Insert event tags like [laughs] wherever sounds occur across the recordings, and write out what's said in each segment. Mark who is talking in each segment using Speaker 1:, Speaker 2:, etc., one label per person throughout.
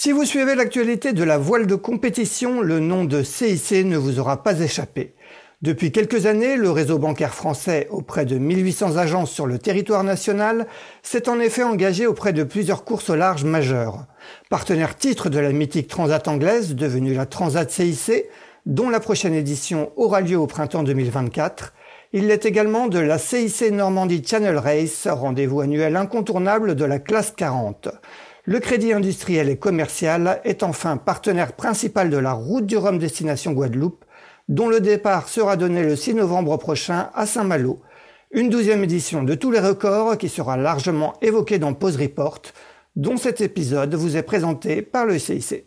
Speaker 1: Si vous suivez l'actualité de la voile de compétition, le nom de CIC ne vous aura pas échappé. Depuis quelques années, le réseau bancaire français, auprès de 1800 agences sur le territoire national, s'est en effet engagé auprès de plusieurs courses au large majeures. Partenaire titre de la mythique Transat anglaise, devenue la Transat CIC, dont la prochaine édition aura lieu au printemps 2024, il l'est également de la CIC Normandie Channel Race, rendez-vous annuel incontournable de la classe 40. Le Crédit industriel et commercial est enfin partenaire principal de la route du Rhum destination Guadeloupe, dont le départ sera donné le 6 novembre prochain à Saint-Malo. Une douzième édition de tous les records qui sera largement évoquée dans Pause Report, dont cet épisode vous est présenté par le CIC.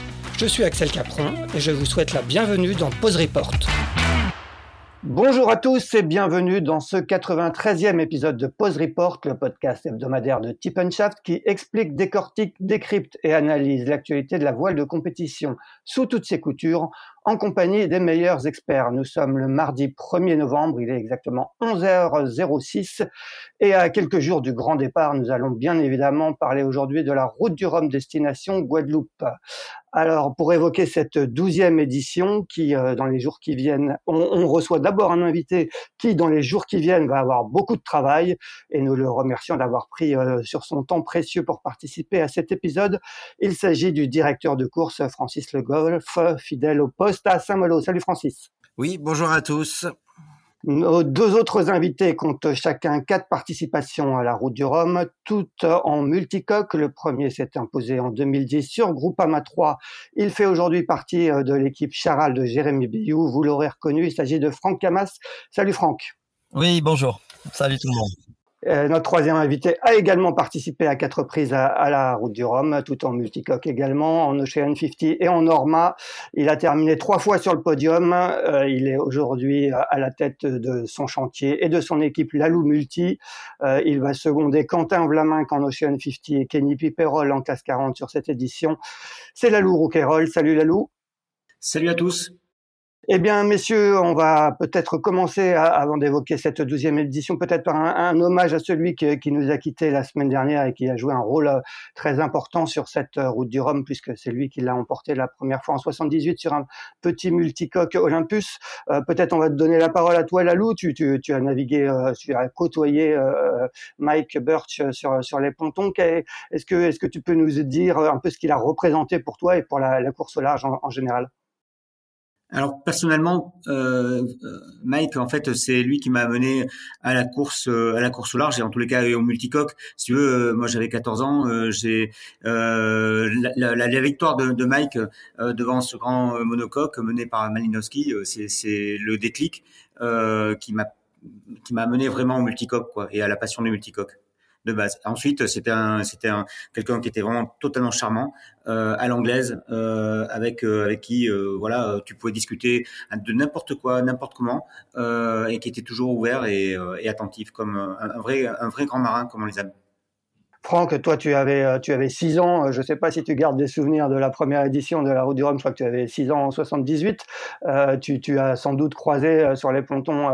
Speaker 1: Je suis Axel Capron et je vous souhaite la bienvenue dans Pause Report. Bonjour à tous et bienvenue dans ce 93e épisode de Pause Report, le podcast hebdomadaire de Tip Shaft qui explique, décortique, décrypte et analyse l'actualité de la voile de compétition sous toutes ses coutures en compagnie des meilleurs experts. Nous sommes le mardi 1er novembre, il est exactement 11h06 et à quelques jours du grand départ, nous allons bien évidemment parler aujourd'hui de la route du Rhum destination Guadeloupe. Alors, pour évoquer cette douzième édition qui, euh, dans les jours qui viennent, on, reçoit d'abord un invité qui, dans les jours qui viennent, va avoir beaucoup de travail et nous le remercions d'avoir pris euh, sur son temps précieux pour participer à cet épisode. Il s'agit du directeur de course Francis Le Golf, fidèle au poste à Saint-Malo. Salut Francis.
Speaker 2: Oui, bonjour à tous.
Speaker 1: Nos deux autres invités comptent chacun quatre participations à la Route du Rhum, toutes en multicoque. Le premier s'est imposé en 2010 sur Groupama 3. Il fait aujourd'hui partie euh, de l'équipe Charal de Jérémy Biou. Vous l'aurez reconnu, il s'agit de Franck Camas. Salut Franck.
Speaker 3: Oui, bonjour. Salut tout le monde.
Speaker 1: Euh, notre troisième invité a également participé à quatre reprises à, la Route du Rhum, tout en multicoque également, en Ocean 50 et en Norma. Il a terminé trois fois sur le podium. Euh, il est aujourd'hui à la tête de son chantier et de son équipe Lalou Multi. Euh, il va seconder Quentin Vlaminck en Ocean 50 et Kenny Piperol en classe 40 sur cette édition. C'est Lalou Rouquayrol. Salut Lalou.
Speaker 4: Salut à tous.
Speaker 1: Eh bien, messieurs, on va peut-être commencer, avant d'évoquer cette douzième édition, peut-être par un, hommage à celui qui, nous a quittés la semaine dernière et qui a joué un rôle euh, très important sur cette euh, route du Rhum, puisque c'est lui qui l'a emporté la première fois en 78 sur un petit multicoque Olympus. Euh, peut-être on va te donner la parole à toi, Lalou. Tu, tu, tu as navigué, tu as côtoyé Mike Birch sur, sur les pontons. Est-ce que, est-ce que tu peux nous dire un peu ce qu'il a représenté pour toi et pour la, course au large en général?
Speaker 4: Alors personnellement, euh, euh, Mike, en fait, c'est lui qui m'a amené à la course, euh, à la course au large et en tous les cas au multicoque. Si tu veux, moi j'avais 14 ans, j'ai la, la, victoire de, de Mike devant ce grand monocoque mené par Malinowski, c'est le déclic qui m'a qui m'a amené vraiment au multicoque quoi et à la passion du multicoque de base. Ensuite, c'était un, c'était un, quelqu'un qui était vraiment totalement charmant, euh, à l'anglaise, euh, avec euh, avec qui, euh, voilà, tu pouvais discuter de n'importe quoi, n'importe comment, euh, et qui était toujours ouvert et, et attentif, comme un, un, vrai un vrai grand marin, comme on les aime.
Speaker 1: Franck, toi, tu avais, euh, tu avais 6 ans. Euh, je ne sais pas si tu gardes des souvenirs de la première édition de la Route du Rhum. Je crois que tu avais 6 ans en 78. Euh, tu, as sans doute croisé sur les pontons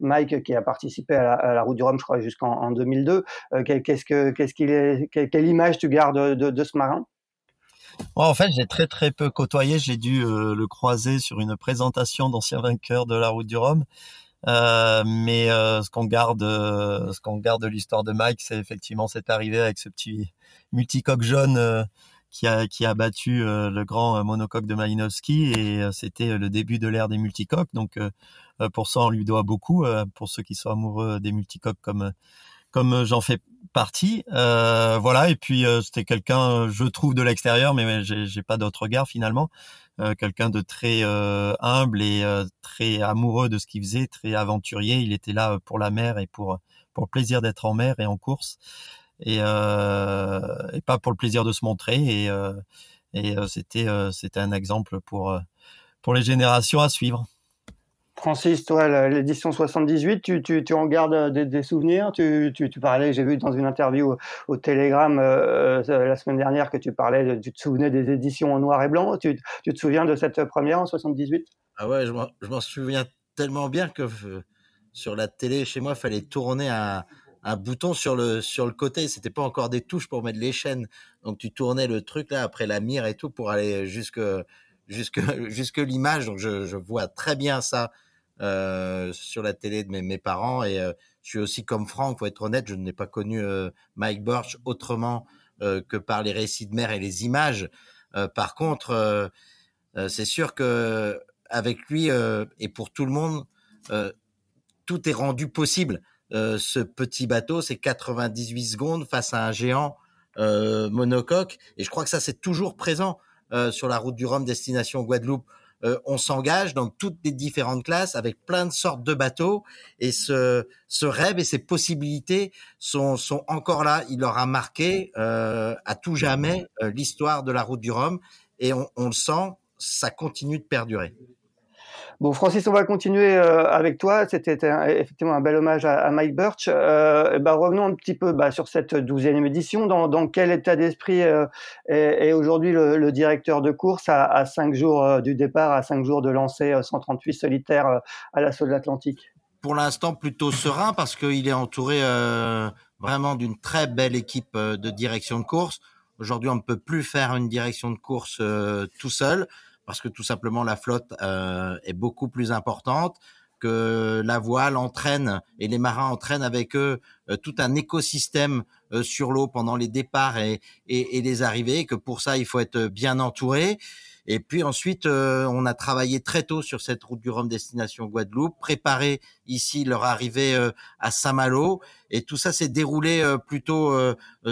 Speaker 1: Mike qui a participé à la, Route du Rhum, je crois, jusqu'en 2002. qu'est-ce que, qu'est-ce qu'il est, quelle, image tu gardes de, ce marin?
Speaker 3: En fait, j'ai très très peu côtoyé. J'ai dû le croiser sur une présentation d'ancien vainqueur de la Route du Rhum. Euh, mais euh, ce qu'on garde, euh, ce qu'on garde de l'histoire de Mike, c'est effectivement cette arrivée avec ce petit multicoque jaune qui a qui a battu le grand monocoque de Malinowski et c'était le début de l'ère des multicoques. Donc pour ça, on lui doit beaucoup. pour ceux qui sont amoureux des multicoques comme comme j'en fais partie. voilà, et puis c'était quelqu'un, je trouve de l'extérieur, mais j'ai pas d'autre regard finalement. quelqu'un de très humble et très amoureux de ce qu'il faisait, très aventurier. Il était là pour la mer et pour pour le plaisir d'être en mer et en course, et, et pas pour le plaisir de se montrer. Et, et c'était c'était un exemple pour pour les générations à suivre.
Speaker 1: Francis, toi, l'édition 78, tu, tu, tu, en gardes des, souvenirs? Tu, tu, parlais, j'ai vu dans une interview au, Télégramme euh, euh, la semaine dernière que tu parlais, tu te souvenais des éditions en noir et blanc. Tu, te souviens de cette première en 78
Speaker 2: Ah ouais, je m'en souviens tellement bien que euh, sur la télé chez moi, il fallait tourner un, un bouton sur le sur le côté. C'était pas encore des touches pour mettre les chaînes. Donc tu tournais le truc là après la mire et tout pour aller jusque jusque [laughs] jusque l'image. Donc je, je vois très bien ça euh, sur la télé de mes, parents. Et euh, je suis aussi comme Franck, faut être honnête, je n'ai pas connu euh, Mike Birch autrement que par les récits de mer et les images. par contre, c'est sûr que avec lui et pour tout le monde, tout est rendu possible. ce petit bateau, c'est 98 secondes face à un géant monocoque. Et je crois que ça, c'est toujours présent sur la route du Rhum, destination Guadeloupe. Euh, on s'engage dans toutes les différentes classes avec plein de sortes de bateaux et ce, ce rêve et ces possibilités sont, sont encore là. Il aura marqué euh, à tout jamais euh, l'histoire de la route du Rhum et on, on le sent, ça continue de perdurer.
Speaker 1: Bon, Francis, on va continuer euh, avec toi. C'était effectivement un bel hommage à, Mike Birch. Euh, bah, revenons un petit peu bah, sur cette douzième édition. Dans, dans quel état d'esprit euh, est, aujourd'hui le, directeur de course à, à cinq jours du départ, à cinq jours de lancer 138 solitaires à l'assaut de l'Atlantique?
Speaker 2: Pour l'instant, plutôt serein parce qu'il est entouré vraiment d'une très belle équipe de direction de course. Aujourd'hui, on ne peut plus faire une direction de course tout seul parce que tout simplement la flotte euh, est beaucoup plus importante, que la voile entraîne et les marins entraînent avec eux euh, tout un écosystème euh, sur l'eau pendant les départs et, et, et, les arrivées, que pour ça il faut être bien entouré. Et puis ensuite, on a travaillé très tôt sur cette route du Rhum destination Guadeloupe, préparé ici leur arrivée à Saint-Malo, et tout ça s'est déroulé plutôt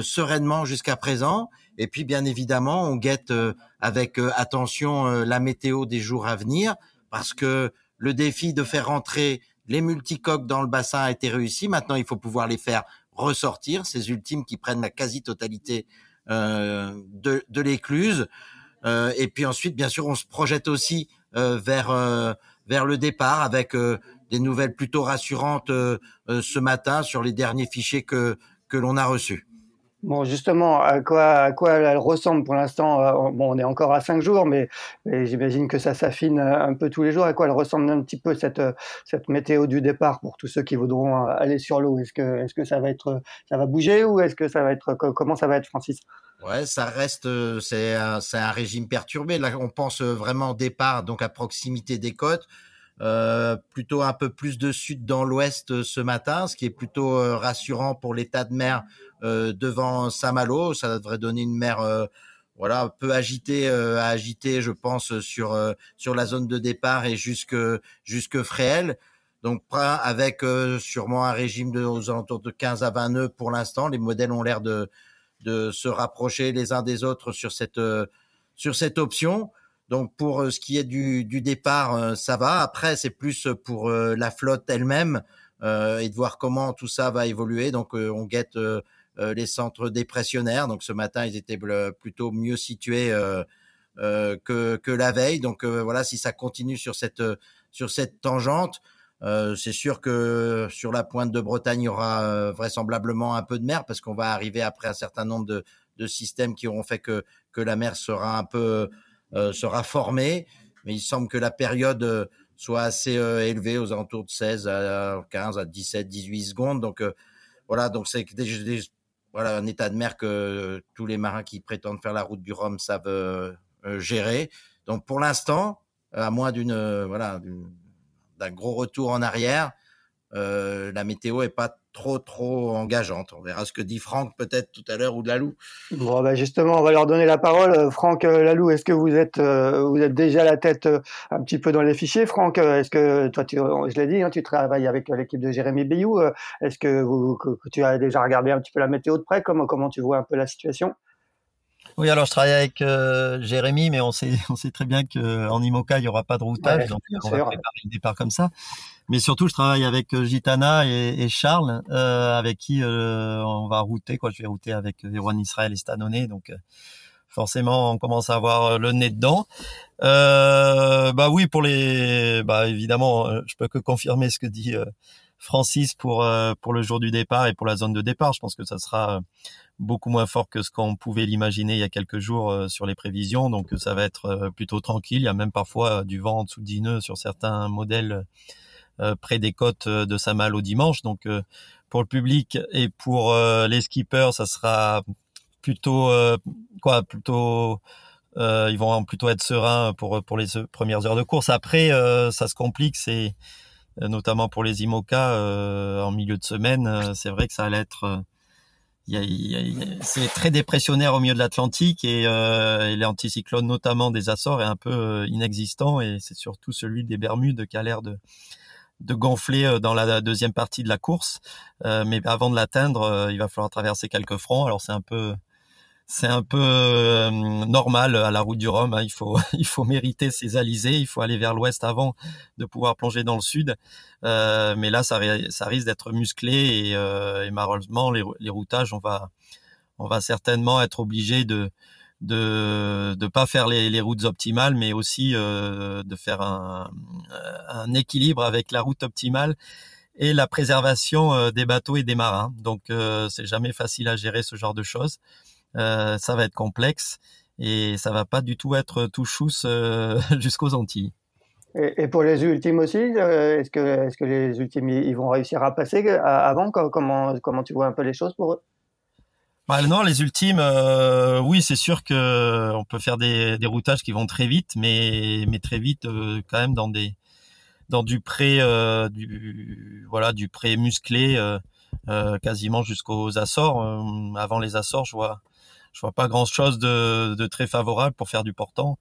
Speaker 2: sereinement jusqu'à présent. Et puis, bien évidemment, on guette euh, avec euh, attention euh, la météo des jours à venir parce que le défi de faire rentrer les multicoques dans le bassin a été réussi. Maintenant, il faut pouvoir les faire ressortir, ces ultimes qui prennent la quasi-totalité de, de l'écluse. et puis ensuite, bien sûr, on se projette aussi vers vers le départ avec des nouvelles plutôt rassurantes ce matin sur les derniers fichiers que que l'on a reçus.
Speaker 1: Bon, justement, à quoi, elle ressemble pour l'instant euh, Bon, on est encore à cinq jours, mais, j'imagine que ça s'affine euh, un peu tous les jours. À quoi elle ressemble un petit peu cette, euh, météo du départ pour tous ceux qui voudront aller sur l'eau? Est-ce que, ça va être, ça va bouger ou est-ce que ça va être, comment ça va être, Francis?
Speaker 2: Ouais, ça reste, c'est un, un régime perturbé. Là, on pense vraiment au départ, donc à proximité des côtes. Euh, plutôt un peu plus de sud dans l'ouest ce matin, ce qui est plutôt rassurant pour l'état de mer euh, devant Saint-Malo. Ça devrait donner une mer euh, voilà, peu agitée euh, à agiter, je pense, sur sur la zone de départ et jusque jusque Fréhel. Donc avec sûrement un régime de aux alentours de 15 à 20 nœuds pour l'instant. Les modèles ont l'air de de se rapprocher les uns des autres sur cette sur cette option. Donc pour ce qui est du, départ, ça va. Après, c'est plus pour la flotte elle-même et de voir comment tout ça va évoluer. Donc on guette euh, les centres dépressionnaires. Donc ce matin, ils étaient plutôt mieux situés euh, euh, que, que la veille. Donc voilà, si ça continue sur cette sur cette tangente, c'est sûr que sur la pointe de Bretagne, il y aura vraisemblablement un peu de mer parce qu'on va arriver après un certain nombre de, de systèmes qui auront fait que que la mer sera un peu sera formée. Mais il semble que la période soit assez élevée, aux alentours de 16 à 15 à 17, 18 secondes. Donc voilà, donc c'est voilà un état de mer que tous les marins qui prétendent faire la route du Rhum savent euh, euh, gérer. Donc pour l'instant, à moins d'une euh, voilà d'un gros retour en arrière, la météo est pas trop trop engageante. On verra ce que dit Franck peut-être tout à l'heure ou Lalou.
Speaker 1: Bon, ben justement, on va leur donner la parole. Franck Lalou, est-ce que vous êtes vous êtes déjà la tête un petit peu dans les fichiers, Franck? Est-ce que toi, tu, je l'ai dit, hein, tu travailles avec l'équipe de Jérémy Bayou. Est-ce que, tu as déjà regardé un petit peu la météo de près? Comment tu vois un peu la situation?
Speaker 3: Oui, alors je travaille avec euh, Jérémy, mais on sait, [laughs] on sait très bien qu'en IMOCA, il n'y aura pas de routage, donc on va préparer le départ comme ça. Mais surtout, je travaille avec euh, Gitana et, Charles, euh, avec qui on va router. Quoi. Je vais router avec Erwan Israël et Stanoné, donc forcément, on commence à avoir le nez dedans. bah oui, pour les, bah évidemment, je peux que confirmer ce que dit Francis pour pour le jour du départ et pour la zone de départ. Je pense que ça sera beaucoup moins fort que ce qu'on pouvait l'imaginer il y a quelques jours euh, sur les prévisions. Donc euh, ça va être euh, plutôt tranquille. Il y a même parfois du vent en dessous de 10 nœuds sur certains modèles près des côtes de au dimanche. Donc pour le public et pour les skippers, ça sera plutôt quoi plutôt ils vont plutôt être sereins pour pour les premières heures de course. Après, ça se complique, c'est notamment pour les IMOCA en milieu de semaine. c'est vrai que ça allait être c'est très dépressionnaire au milieu de l'Atlantique et, euh, l'anticyclone notamment des Açores est un peu euh, inexistant et c'est surtout celui des Bermudes qui a l'air de, de gonfler euh, dans la deuxième partie de la course. Euh, mais avant de l'atteindre, il va falloir traverser quelques fronts. Alors c'est un peu c'est un peu euh, normal à la route du Rhum. Hein. Il faut [laughs] il faut mériter ses alizés. Il faut aller vers l'ouest avant de pouvoir plonger dans le sud. Euh, mais là, ça, ça risque d'être musclé et, euh, et malheureusement, les, les, routages, on va on va certainement être obligé de de de pas faire les, les routes optimales, mais aussi euh, de faire un, un équilibre avec la route optimale et la préservation des bateaux et des marins. Donc c'est jamais facile à gérer ce genre de choses. Euh, ça va être complexe et ça va pas du tout être tout chousse euh, [laughs] jusqu'aux Antilles.
Speaker 1: Et, pour les ultimes aussi, euh, est-ce que, les ultimes ils vont réussir à passer avant? Comment, comment tu vois un peu les choses pour eux?
Speaker 3: Bah non, les ultimes, oui, c'est sûr que on peut faire des, des routages qui vont très vite, mais mais très vite quand même dans des dans du pré du voilà du pré musclé quasiment jusqu'aux Açores. avant les Açores, je vois je vois pas grand chose de, très favorable pour faire du portant.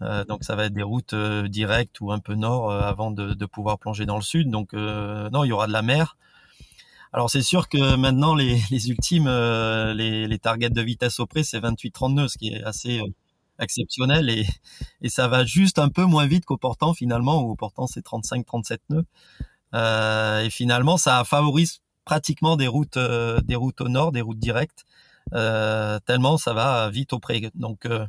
Speaker 3: Euh, donc ça va être des routes euh, directes ou un peu nord euh, avant de, pouvoir plonger dans le sud. Donc non, il y aura de la mer. Alors c'est sûr que maintenant les, [laughs] ultimes, les, les, targets de vitesse au près, c'est 28-30 nœuds, ce qui est assez exceptionnel et, et ça va juste un peu moins vite qu'au portant finalement, où au portant c'est 35-37 nœuds. et finalement ça favorise pratiquement des routes, des routes au nord, des routes directes. Euh, tellement ça va vite au près. Donc, euh,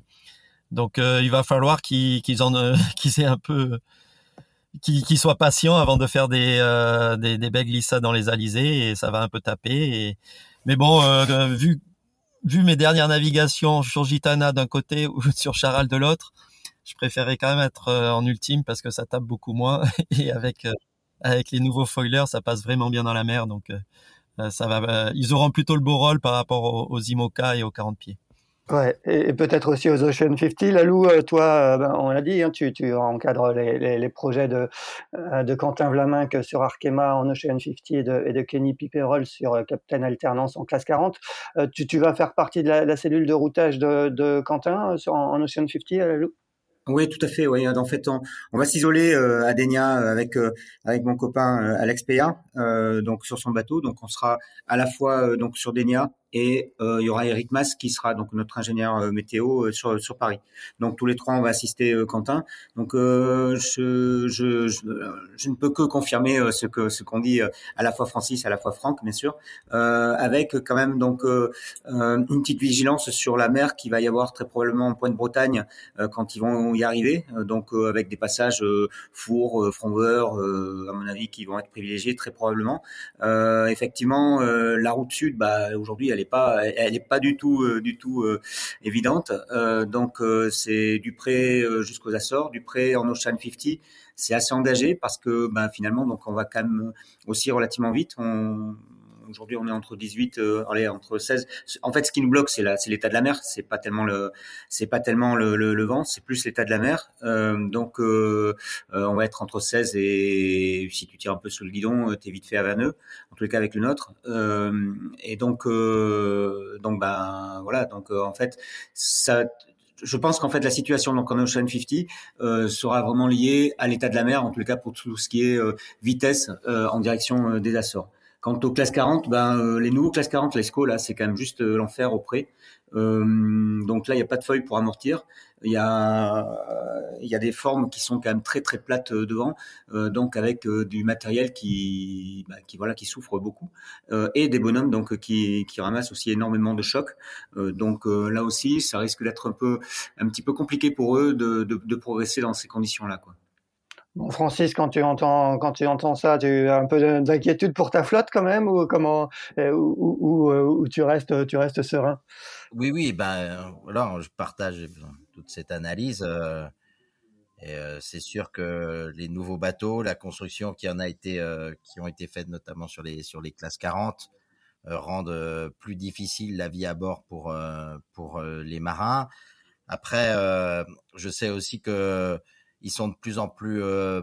Speaker 3: donc euh, il va falloir qu'ils en [laughs] qu'ils aient un peu qu'ils soient patients avant de faire des des, des glissades dans les alizés et ça va un peu taper. Mais bon, vu vu mes dernières navigations sur Gitana d'un côté [laughs] ou sur Charal de l'autre, je préférais quand même être en ultime parce que ça tape beaucoup moins [laughs] et avec avec les nouveaux foilers, ça passe vraiment bien dans la mer. Donc ça va, euh, ils auront plutôt le beau rôle par rapport aux, IMOCA et aux 40 pieds.
Speaker 1: Ouais, et, peut-être aussi aux Ocean 50. Lalou, euh, toi, ben, on l'a dit, hein, tu, tu, encadres les, les, les, projets de, de Quentin Vlaminck sur Arkema en Ocean 50 et de, Kenny Piperol sur Captain Alternance en classe 40. tu, tu, vas faire partie de la, cellule de routage de, Quentin sur, en, Ocean 50, Lalou?
Speaker 4: Oui, tout à fait. Oui, en fait, on, on va s'isoler euh, à Denia avec euh, avec mon copain euh, Alex Peya, donc sur son bateau. Donc, on sera à la fois donc sur Denia et euh, il y aura Eric Mas qui sera donc notre ingénieur euh, météo euh, sur, sur Paris. Donc tous les trois, on va assister Quentin. Donc je, je, je, je, ne peux que confirmer ce que ce qu'on dit à la fois Francis, à la fois Franck, bien sûr, avec quand même donc une petite vigilance sur la mer qui va y avoir très probablement en Pointe-Bretagne quand ils vont y arriver. donc avec des passages Four, Fromveur, à mon avis, qui vont être privilégiés très probablement. effectivement, la route sud, bah, aujourd'hui, elle est pas, elle est pas du tout, euh, du tout euh, évidente. Euh, donc c'est du prêt jusqu'aux Açores, du prêt en Ocean 50 c'est assez engagé parce que ben, finalement donc on va quand même aussi relativement vite on, aujourd'hui on est entre 18, allez entre 16. En fait, ce qui nous bloque, c'est l'état de la mer. C'est pas tellement le, c'est pas tellement le, le, vent, c'est plus l'état de la mer. donc, on va être entre 16 et si tu tires un peu sous le guidon, t'es vite fait à 20 nœuds. En tous les cas avec le nôtre. et donc, donc ben voilà. Donc en fait, ça je pense qu'en fait la situation donc en Ocean 50 euh, sera vraiment liée à l'état de la mer, en tout cas pour tout ce qui est euh, vitesse euh, en direction des Açores. Quant aux classes 40, ben les nouveaux classes 40, l'ESCO là, c'est quand même juste l'enfer au près. donc là, il n'y a pas de feuilles pour amortir. Il y a, il y a des formes qui sont quand même très très plates euh, devant, euh, donc avec euh, du matériel qui, bah, qui voilà, qui souffre beaucoup, et des bonhommes donc qui, qui ramassent aussi énormément de chocs. donc là aussi, ça risque d'être un peu, un petit peu compliqué pour eux de, de, de progresser dans ces conditions-là, quoi.
Speaker 1: Bon, Francis, quand tu entends quand tu entends ça, tu as un peu d'inquiétude pour ta flotte quand même, ou comment, ou, ou, ou, tu restes tu restes serein?
Speaker 2: Oui, oui, ben voilà, je partage toute cette analyse. Euh, et euh, c'est sûr que les nouveaux bateaux, la construction qui en a été, euh, qui ont été faites notamment sur les sur les classes 40, rendent plus difficile la vie à bord pour pour les marins. Après, je sais aussi que ils sont de plus en plus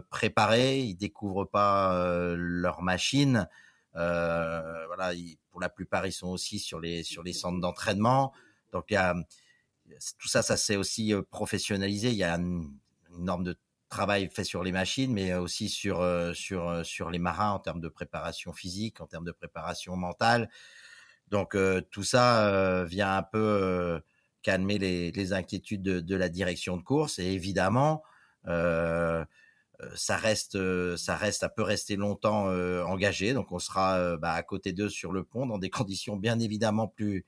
Speaker 2: préparés, ils découvrent pas leurs machines. voilà, pour la plupart, ils sont aussi sur les sur les centres d'entraînement. Donc il y a tout ça, ça s'est aussi professionnalisé. Il y a une, norme de travail fait sur les machines, mais aussi sur sur sur les marins en termes de préparation physique, en termes de préparation mentale. Donc tout ça vient un peu calmer les, inquiétudes de, de, la direction de course. Et évidemment, euh, ça reste, ça reste, ça peut rester longtemps euh, engagé. Donc on sera bah, à côté d'eux sur le pont dans des [laughs] conditions bien évidemment plus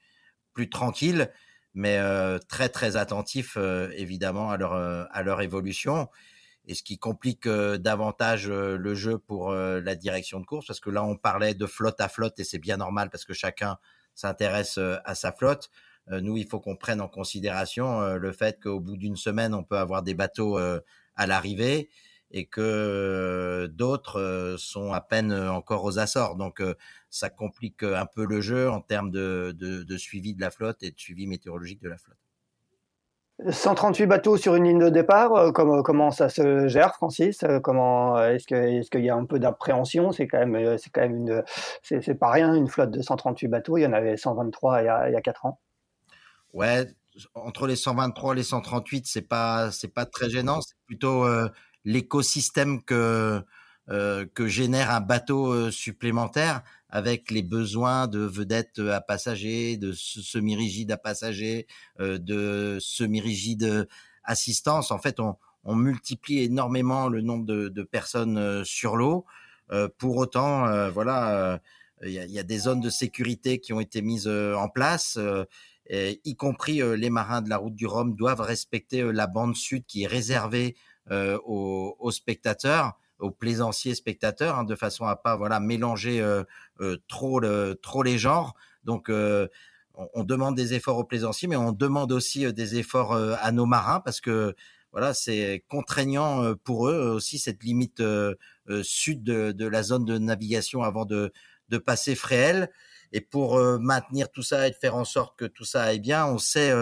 Speaker 2: plus tranquilles mais euh, très très attentif euh, évidemment à leur euh, à leur évolution et ce qui complique davantage le jeu pour la direction de course parce que là on parlait de flotte à flotte et c'est bien normal parce que chacun s'intéresse à sa flotte. nous, il faut qu'on prenne en considération le fait qu'au bout d'une semaine, on peut avoir des bateaux à l'arrivée et que d'autres sont à peine encore aux Açores. Donc ça complique un peu le jeu en termes de, de, suivi de la flotte et de suivi météorologique de la flotte.
Speaker 1: 138 bateaux sur une ligne de départ, comment, comment ça se gère, Francis? Comment est-ce qu'il y a un peu d'appréhension? C'est quand même c'est quand même une c'est, pas rien une flotte de 138 bateaux. Il y en avait 123 il y a, il y a 4 ans.
Speaker 2: Ouais, entre les 123 et les 138, c'est pas c'est pas très gênant. C'est plutôt l'écosystème que euh, que génère un bateau euh, supplémentaire avec les besoins de vedettes à passagers, de semi-rigides à passagers, euh, de semi-rigides assistance. En fait, on, on, multiplie énormément le nombre de, de personnes sur l'eau. pour autant, voilà, il y a, y, a, des zones de sécurité qui ont été mises en place. Y compris les marins de la route du Rhum doivent respecter la bande sud qui est réservée euh, aux, aux, spectateurs, aux plaisanciers spectateurs, hein, de façon à pas voilà mélanger euh, euh, trop le, trop les genres. Donc on, on, demande des efforts aux plaisanciers, mais on demande aussi des efforts à nos marins parce que voilà, c'est contraignant pour eux aussi cette limite sud de, de, la zone de navigation avant de, de passer Fréhel. Et pour maintenir tout ça et faire en sorte que tout ça aille bien, on sait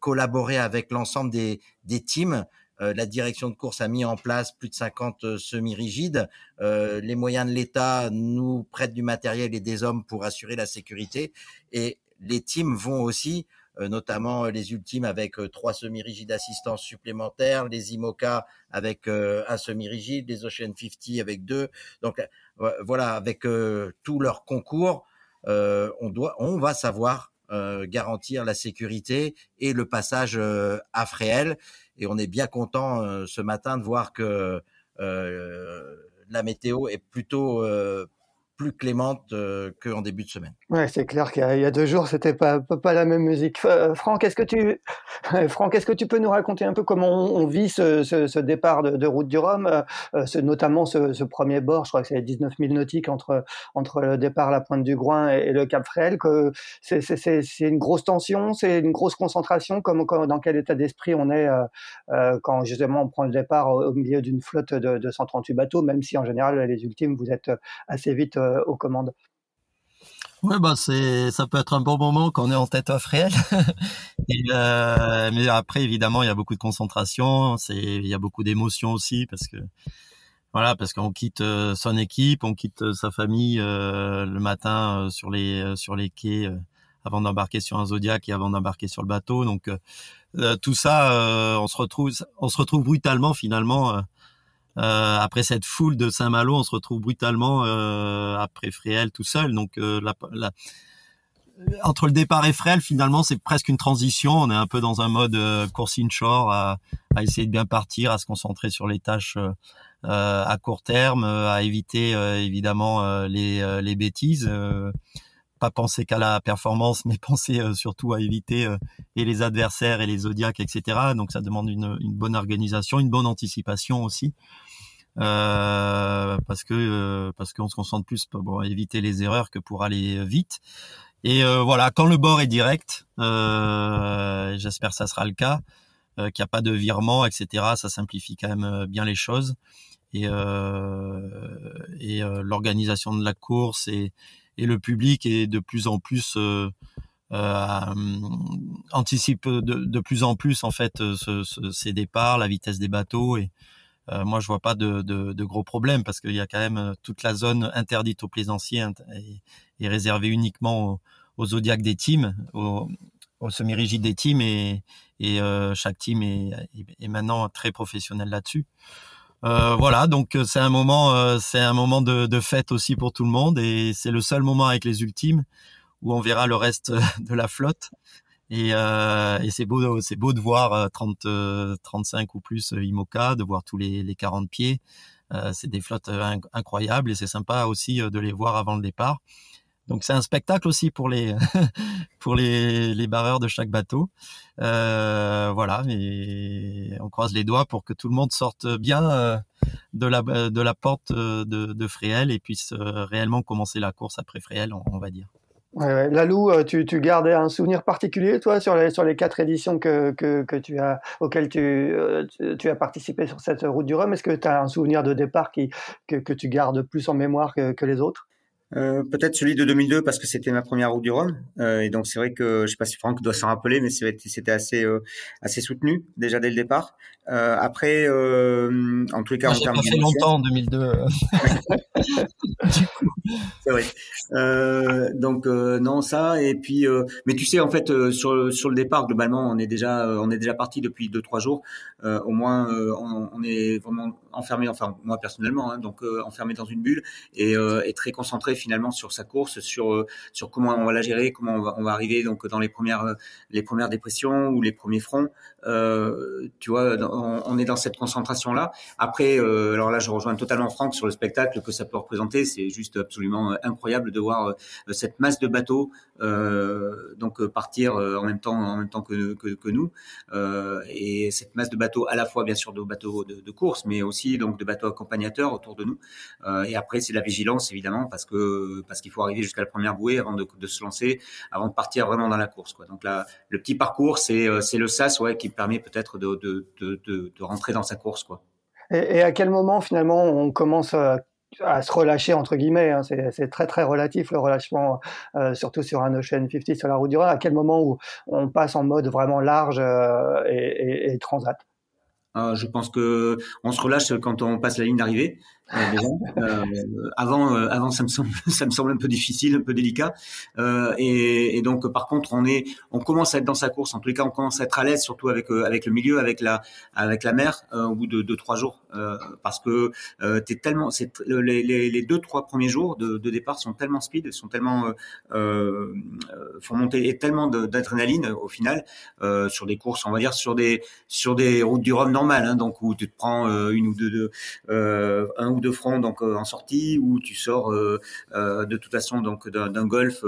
Speaker 2: collaborer avec l'ensemble des, des teams euh, la direction de course a mis en place plus de 50 euh, semi-rigides. Euh, les moyens de l'État nous prêtent du matériel et des hommes pour assurer la sécurité. Et les teams vont aussi, notamment les ultimes avec trois semi-rigides d'assistance supplémentaires, les IMOCA avec un semi-rigide, les Ocean 50 avec deux. Donc voilà, avec tout leur concours, on doit, on va savoir garantir la sécurité et le passage à Fréhel. Et on est bien content euh, ce matin de voir que euh, la météo est plutôt euh, plus clémente qu'en début de semaine.
Speaker 1: Ouais, c'est clair qu'il y, a deux jours, c'était pas, pas, la même musique. Franck, est-ce que tu, [laughs] Franck, est-ce que tu peux nous raconter un peu comment on, vit ce, ce, départ de, route du Rhum, ce, notamment ce, premier bord, je crois que c'est 19 000 nautiques entre, entre le départ la pointe du Groin et, le Cap Fréhel, que c'est, une grosse tension, c'est une grosse concentration, comme, dans quel état d'esprit on est euh, quand justement on prend le départ au, milieu d'une flotte de 138 bateaux, même si en général les ultimes vous êtes assez vite euh, aux commandes
Speaker 3: Ouais, bah ça peut être un bon moment quand on est en tête off réel. [laughs] euh, mais après, évidemment, il y a beaucoup de concentration, il y a beaucoup d'émotions aussi parce que, voilà, parce qu'on quitte euh, son équipe, on quitte euh, sa famille le matin sur les sur les quais avant d'embarquer sur un Zodiac et avant d'embarquer sur le bateau. Donc tout ça, on se retrouve, on se retrouve brutalement finalement après cette foule de Saint-Malo, on se retrouve brutalement euh, après Fréhel tout seul. Donc euh, la, entre le départ et Fréhel, finalement, c'est presque une transition. On est un peu dans un mode course inshore, à, à essayer de bien partir, à se concentrer sur les tâches à court terme, à éviter évidemment les, les bêtises pas penser qu'à la performance, [laughs] mais penser surtout à éviter et les adversaires et les zodiacs, etc. Donc ça demande une, une bonne organisation, une bonne anticipation aussi euh, parce que euh, parce qu'on se concentre plus pour éviter les erreurs que pour aller vite. Et euh, voilà, quand le bord est direct, euh, j'espère que ça sera le cas, euh, qu'il n'y a pas de virement, etc. Ça simplifie quand même bien les choses. Et, et l'organisation de la course et, et le public est de plus en plus euh, anticipe de, de, plus en plus en fait ce, ce, ces départs, la vitesse des bateaux et euh, moi, je vois pas de, de, de gros problèmes parce qu'il y a quand même euh, toute la zone interdite aux plaisanciers et, et réservée uniquement aux, aux zodiacs des teams, aux, aux semi-rigides des teams et, et euh, chaque team est, est, maintenant très professionnel là-dessus. Euh, voilà, donc c'est un moment, c'est un moment de, de, fête aussi pour tout le monde et c'est le seul moment avec les ultimes où on verra le reste [laughs] de la flotte. Et, euh, et c'est beau, c'est beau de voir 30, euh, 35 euh, ou plus euh, IMOCA, de voir tous les, les 40 pieds. Euh, c'est des flottes incroyables et c'est sympa aussi de les voir avant le départ. Donc c'est un spectacle aussi pour les [laughs] pour les, les barreurs de chaque bateau. Euh, voilà, et on croise les doigts pour que tout le monde sorte bien de la de la porte de, de et puisse réellement commencer la course après Fréhel, on, va dire.
Speaker 1: Ouais, Lalou, euh, tu, tu gardes un souvenir particulier, toi, sur les, sur les quatre éditions que, que, que tu as, auxquelles tu, euh, tu, as participé sur cette route du Rhum? Est-ce que tu as un souvenir de départ qui, que, tu gardes plus en mémoire que les autres?
Speaker 4: Euh, peut-être celui de 2002 parce que c'était ma première route du Rhum euh, et donc c'est vrai que je sais pas si Franck doit s'en rappeler mais c'était assez euh, assez soutenu déjà dès le départ. Euh, après en tous les cas
Speaker 3: Moi, en termes pas fait longtemps en 2002. [laughs]
Speaker 4: c'est vrai. donc non ça et puis mais tu sais en fait sur sur le départ globalement on est déjà on est déjà parti depuis deux trois jours au moins on, on, est vraiment enfermé enfin moi personnellement hein, donc enfermé dans une bulle et, et très concentré finalement sur sa course, sur euh, sur comment on va la gérer, comment on va, arriver donc dans les premières euh, les premières dépressions ou les premiers fronts. Euh, tu vois, on, est dans cette concentration là. Après, alors là, je rejoins totalement Franck sur le spectacle que ça peut représenter. C'est juste absolument incroyable de voir cette masse de bateaux donc partir en même temps en même temps que que, que nous et cette masse de bateaux à la fois bien sûr de bateaux de, de course, mais aussi donc de bateaux accompagnateurs autour de nous. et après, c'est la vigilance évidemment parce que parce qu'il faut arriver jusqu'à la première bouée avant de, de, se lancer, avant de partir vraiment dans la course. Quoi. Donc là, le petit parcours, c'est euh, c'est le sas ouais, qui permet peut-être de, de, de, de, rentrer dans sa course. Quoi.
Speaker 1: Et, et, à quel moment finalement on commence à, à se relâcher entre guillemets hein, C'est très très relatif le relâchement, euh, surtout sur un Ocean 50 sur la route du Rhum. À quel moment où on passe en mode vraiment large euh, et, et, et transat?
Speaker 4: Euh, je pense que on se relâche quand on passe la ligne d'arrivée. [laughs] Euh, avant, euh, avant, ça me semble, [laughs] ça me semble un peu difficile, un peu délicat. Euh, et, et, donc, par contre, on est, on commence à être dans sa course. En tous les cas, on commence à être à l'aise, surtout avec avec le milieu, avec la avec la mer, au bout de deux trois jours, parce que t'es tellement, c'est les, les, les, deux trois premiers jours de, de, départ sont tellement speed, sont tellement font monter tellement d'adrénaline au final sur des courses, on va dire sur des sur des routes du Rhum normales, hein, donc où tu te prends une ou deux, deux un ou de front donc euh, en sortie où tu sors euh, euh, de toute façon donc d'un golf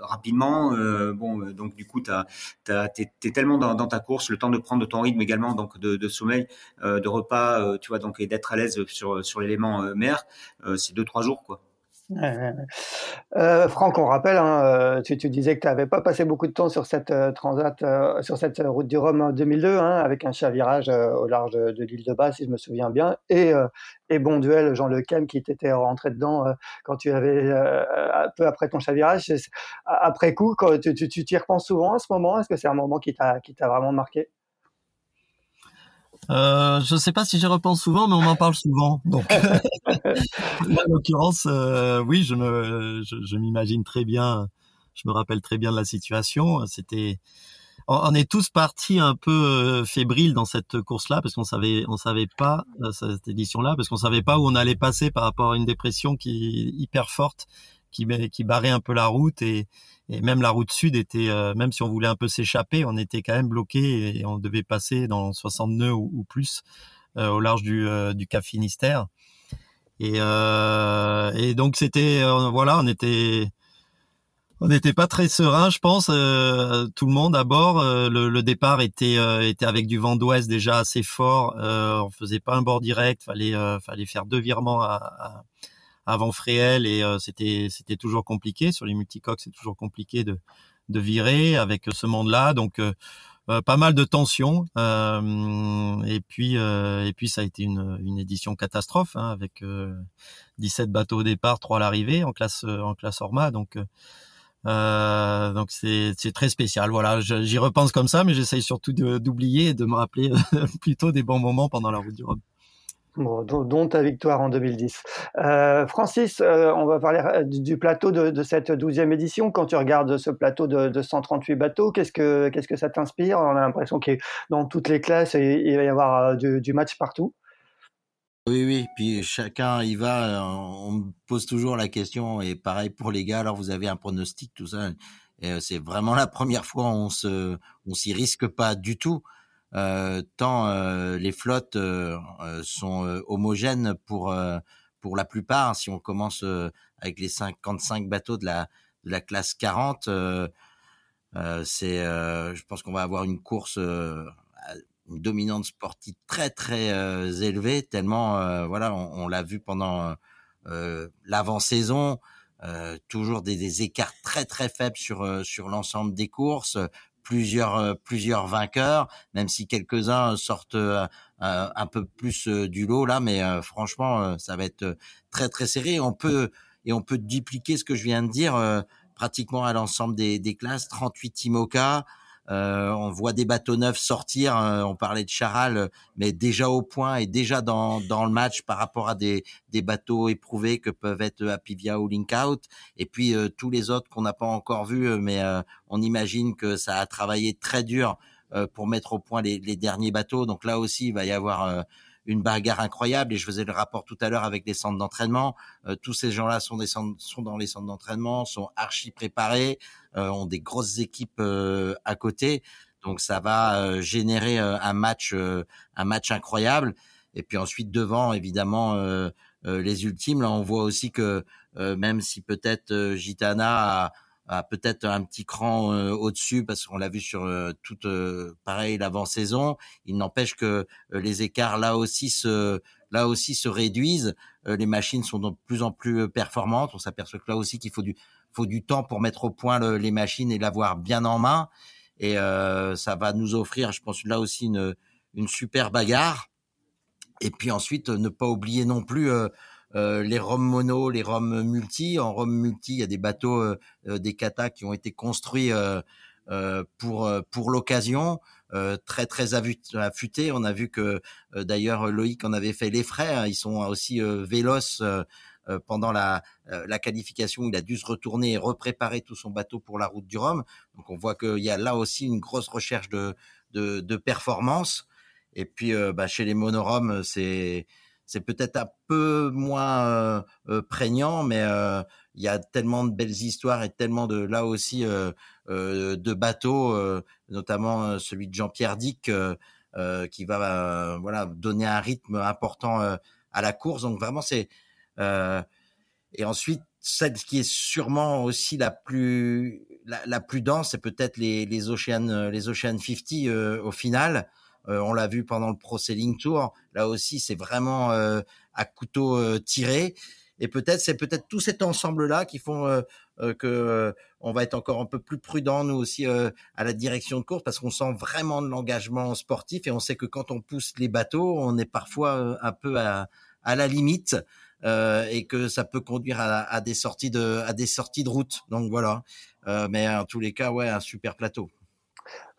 Speaker 4: rapidement. bon, donc du coup, tu es, tellement dans, ta course, le temps de prendre ton rythme également, donc de, de sommeil, de repas, tu vois, donc et d'être à l'aise sur sur l'élément mer, c'est deux trois jours quoi. [laughs]
Speaker 1: Euh, Franck, on rappelle, hein, euh, tu, disais que tu n'avais pas passé beaucoup de temps sur cette euh, transat, sur cette route du Rhum en 2002, hein, avec un chavirage au large de, l'île de Basse, si je me souviens bien, et, et bon duel Jean Le Cam qui t'était rentré dedans quand tu avais peu après ton chavirage. Après coup, quand tu t'y repenses souvent à ce moment, est-ce que c'est un moment qui t'a qui t'a vraiment marqué?
Speaker 3: Euh, je ne sais pas si j'y repense souvent, mais on en parle souvent. Donc, [laughs] en l'occurrence, euh, oui, je me, je, m'imagine très bien. Je me rappelle très bien de la situation. C'était, on est tous partis un peu euh, fébriles dans cette course-là parce qu'on savait, on savait pas cette édition-là parce qu'on savait pas où on allait passer par rapport à une dépression qui est hyper forte, qui, qui barrait un peu la route et, et même la route sud était, euh, même si on voulait un peu s'échapper, on était quand même bloqué et on devait passer dans 60 nœuds ou, plus euh, au large du, euh, du Cap Finistère. Et, et donc c'était, voilà, on était, on n'était pas très serein, je pense. tout le monde à bord. Le, le, départ était était avec du vent d'ouest déjà assez fort. on faisait pas un bord direct. Fallait fallait faire deux virements à, à avant Fréhel et euh, c'était c'était toujours compliqué sur les multicoques, c'est toujours compliqué de de virer avec ce monde-là. Donc euh, euh, pas mal de tensions et puis et puis ça a été une, une édition catastrophe hein, avec 17 bateaux au départ, 3 à l'arrivée en classe en classe Orma donc euh, donc c'est c'est très spécial. Voilà, j'y repense comme ça, mais j'essaye surtout d'oublier et de me rappeler [laughs] plutôt des bons moments pendant la route du Rhum.
Speaker 1: Bon, dont, ta victoire en 2010. Euh, Francis, euh, on va parler euh, du, plateau de, cette douzième édition. Quand tu regardes ce plateau de, 138 bateaux, qu'est-ce que que ça t'inspire? On a l'impression qu'il dans toutes les classes, il va y avoir du, match partout.
Speaker 2: Oui, oui. Puis chacun y va. On me pose toujours la question, et pareil pour les gars. Alors vous avez un pronostic, tout ça. C'est vraiment la première fois on se, on s'y risque pas du tout. Euh, tant euh, les flottes euh, sont homogènes pour pour la plupart. Si on commence avec les 55 bateaux de la de la classe 40, c'est je pense qu'on va avoir une course une dominante sportive très très élevée tellement voilà on, l'a vu pendant l'avant-saison toujours des, des, écarts très très faibles sur sur l'ensemble des courses plusieurs euh, plusieurs vainqueurs, même si quelques-uns sortent euh, euh, un peu plus du lot là, mais franchement, ça va être très très serré. On peut et on peut dupliquer ce que je viens de dire pratiquement à l'ensemble des, des classes. 38 IMOCA, euh, on voit des bateaux neufs sortir. Euh, on parlait de Charal, mais déjà au point et déjà dans, dans le match par rapport à des, des bateaux éprouvés que peuvent être Apivia ou Linkout. Et puis euh, tous les autres qu'on n'a pas encore vus, mais on imagine que ça a travaillé très dur pour mettre au point les, les, derniers bateaux. Donc là aussi, il va y avoir une bagarre incroyable. Et je faisais le rapport tout à l'heure avec les centres d'entraînement. Euh, tous ces gens-là sont, des sont dans les centres d'entraînement, sont archi préparés, euh, ont des grosses équipes euh, à côté. Donc ça va générer un match, un match incroyable. Et puis ensuite devant, évidemment, les ultimes. Là, on voit aussi que même si peut-être Gitana a peut-être un petit cran euh, au-dessus parce qu'on l'a vu sur euh, toute euh, pareil l'avant-saison. Il n'empêche que les écarts là aussi se là aussi se réduisent. les machines sont de plus en plus performantes. On s'aperçoit que là aussi qu'il faut du faut du temps pour mettre au point les machines et l'avoir bien en main. Et ça va nous offrir, je pense, là aussi une une super bagarre. Et puis ensuite, ne pas oublier non plus euh, les ROM mono, les ROM multi. En ROM multi, il y a des bateaux, euh, euh, des katas qui ont été construits pour pour l'occasion, très très affûtés. On a vu que d'ailleurs Loïc en avait fait les frais. Hein. Ils sont aussi véloces pendant la, la qualification, il a dû se retourner et repréparer tout son bateau pour la route du Rhum. Donc on voit qu'il y a là aussi une grosse recherche de, de, de performance. Et puis bah, chez les monorums, c'est c'est peut-être un peu moins euh, euh, prégnant, mais euh, il y a tellement de belles histoires et tellement de là aussi de bateaux, notamment celui de Jean-Pierre Dick, qui va voilà donner un rythme important à la course. Donc vraiment c'est et ensuite celle qui est sûrement aussi la plus la, plus dense, c'est peut-être les les Ocean les Ocean 50 au final on l'a vu pendant le Pro Selling Tour. Là aussi, c'est vraiment euh, à couteau euh, tiré. Et peut-être c'est peut-être tout cet ensemble là qui font que on va être encore un peu plus prudent nous aussi à la direction de course parce qu'on sent vraiment de l'engagement sportif et on sait que quand on pousse les bateaux, on est parfois un peu à, à la limite. Euh, et que ça peut conduire à, à, des sorties de à des sorties de route. Donc voilà. Euh, mais en tous les cas, ouais, un super plateau.